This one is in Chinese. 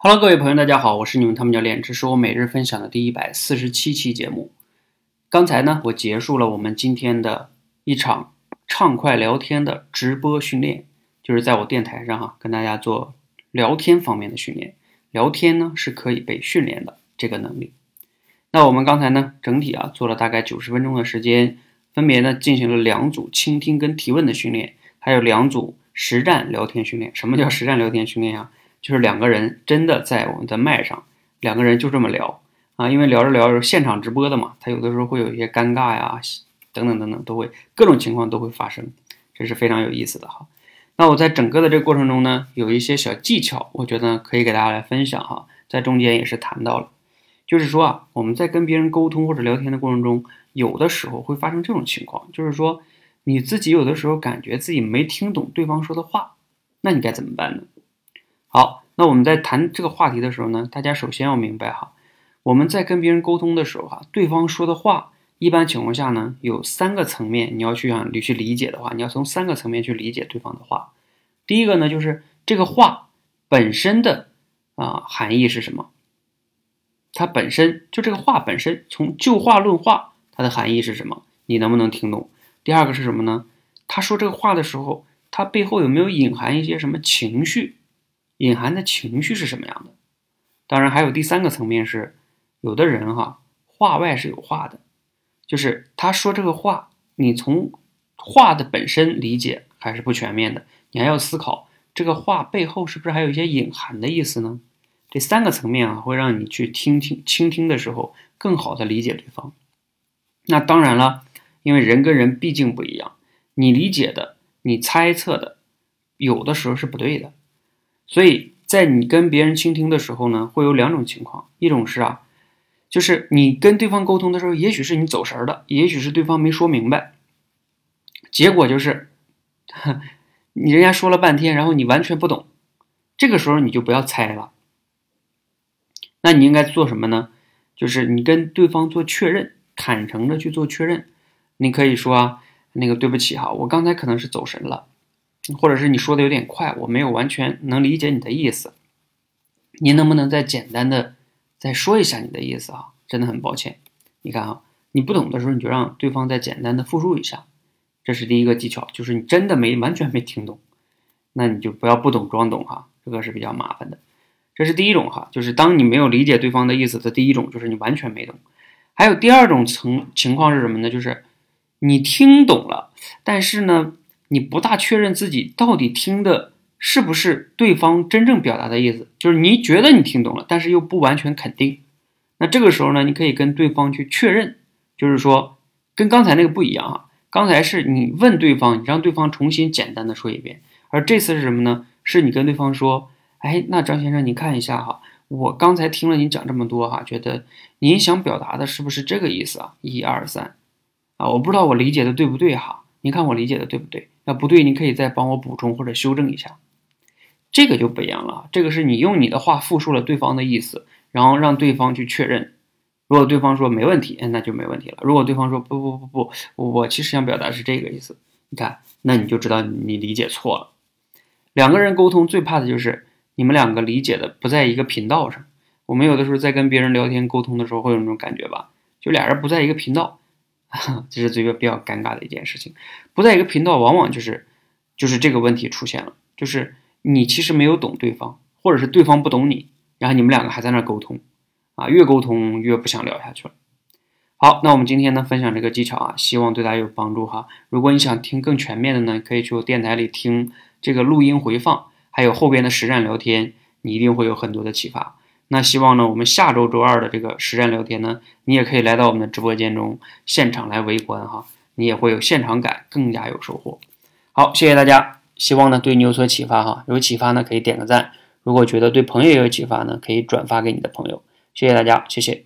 Hello，各位朋友，大家好，我是你们汤姆教练，这是我每日分享的第一百四十七期节目。刚才呢，我结束了我们今天的一场畅快聊天的直播训练，就是在我电台上哈，跟大家做聊天方面的训练。聊天呢是可以被训练的这个能力。那我们刚才呢，整体啊做了大概九十分钟的时间，分别呢进行了两组倾听跟提问的训练，还有两组实战聊天训练。什么叫实战聊天训练啊？就是两个人真的在我们的麦上，两个人就这么聊啊，因为聊着聊着现场直播的嘛，他有的时候会有一些尴尬呀，等等等等，都会各种情况都会发生，这是非常有意思的哈。那我在整个的这个过程中呢，有一些小技巧，我觉得可以给大家来分享哈，在中间也是谈到了，就是说啊，我们在跟别人沟通或者聊天的过程中，有的时候会发生这种情况，就是说你自己有的时候感觉自己没听懂对方说的话，那你该怎么办呢？好，那我们在谈这个话题的时候呢，大家首先要明白哈，我们在跟别人沟通的时候哈，对方说的话，一般情况下呢，有三个层面，你要去想你去理解的话，你要从三个层面去理解对方的话。第一个呢，就是这个话本身的啊含义是什么？它本身就这个话本身，从就话论话，它的含义是什么？你能不能听懂？第二个是什么呢？他说这个话的时候，他背后有没有隐含一些什么情绪？隐含的情绪是什么样的？当然，还有第三个层面是，有的人哈话外是有话的，就是他说这个话，你从话的本身理解还是不全面的，你还要思考这个话背后是不是还有一些隐含的意思呢？这三个层面啊，会让你去听听倾听的时候更好的理解对方。那当然了，因为人跟人毕竟不一样，你理解的、你猜测的，有的时候是不对的。所以在你跟别人倾听的时候呢，会有两种情况，一种是啊，就是你跟对方沟通的时候，也许是你走神儿了，也许是对方没说明白，结果就是，你人家说了半天，然后你完全不懂，这个时候你就不要猜了，那你应该做什么呢？就是你跟对方做确认，坦诚的去做确认，你可以说啊，那个对不起哈，我刚才可能是走神了。或者是你说的有点快，我没有完全能理解你的意思，您能不能再简单的再说一下你的意思啊？真的很抱歉，你看啊，你不懂的时候你就让对方再简单的复述一下，这是第一个技巧，就是你真的没完全没听懂，那你就不要不懂装懂哈，这个是比较麻烦的。这是第一种哈，就是当你没有理解对方的意思的第一种，就是你完全没懂。还有第二种层情况是什么呢？就是你听懂了，但是呢。你不大确认自己到底听的是不是对方真正表达的意思，就是你觉得你听懂了，但是又不完全肯定。那这个时候呢，你可以跟对方去确认，就是说跟刚才那个不一样啊。刚才是你问对方，你让对方重新简单的说一遍，而这次是什么呢？是你跟对方说，哎，那张先生你看一下哈，我刚才听了您讲这么多哈，觉得您想表达的是不是这个意思啊？一二三，啊，我不知道我理解的对不对哈。你看我理解的对不对？那不对，你可以再帮我补充或者修正一下。这个就不一样了，这个是你用你的话复述了对方的意思，然后让对方去确认。如果对方说没问题，那就没问题了。如果对方说不不不不，我其实想表达是这个意思，你看，那你就知道你理解错了。两个人沟通最怕的就是你们两个理解的不在一个频道上。我们有的时候在跟别人聊天沟通的时候会有那种感觉吧，就俩人不在一个频道。这是这个比较尴尬的一件事情，不在一个频道，往往就是就是这个问题出现了，就是你其实没有懂对方，或者是对方不懂你，然后你们两个还在那沟通，啊，越沟通越不想聊下去了。好，那我们今天呢分享这个技巧啊，希望对大家有帮助哈。如果你想听更全面的呢，可以去我电台里听这个录音回放，还有后边的实战聊天，你一定会有很多的启发。那希望呢，我们下周周二的这个实战聊天呢，你也可以来到我们的直播间中现场来围观哈，你也会有现场感，更加有收获。好，谢谢大家，希望呢对你有所启发哈，有启发呢可以点个赞，如果觉得对朋友也有启发呢，可以转发给你的朋友。谢谢大家，谢谢。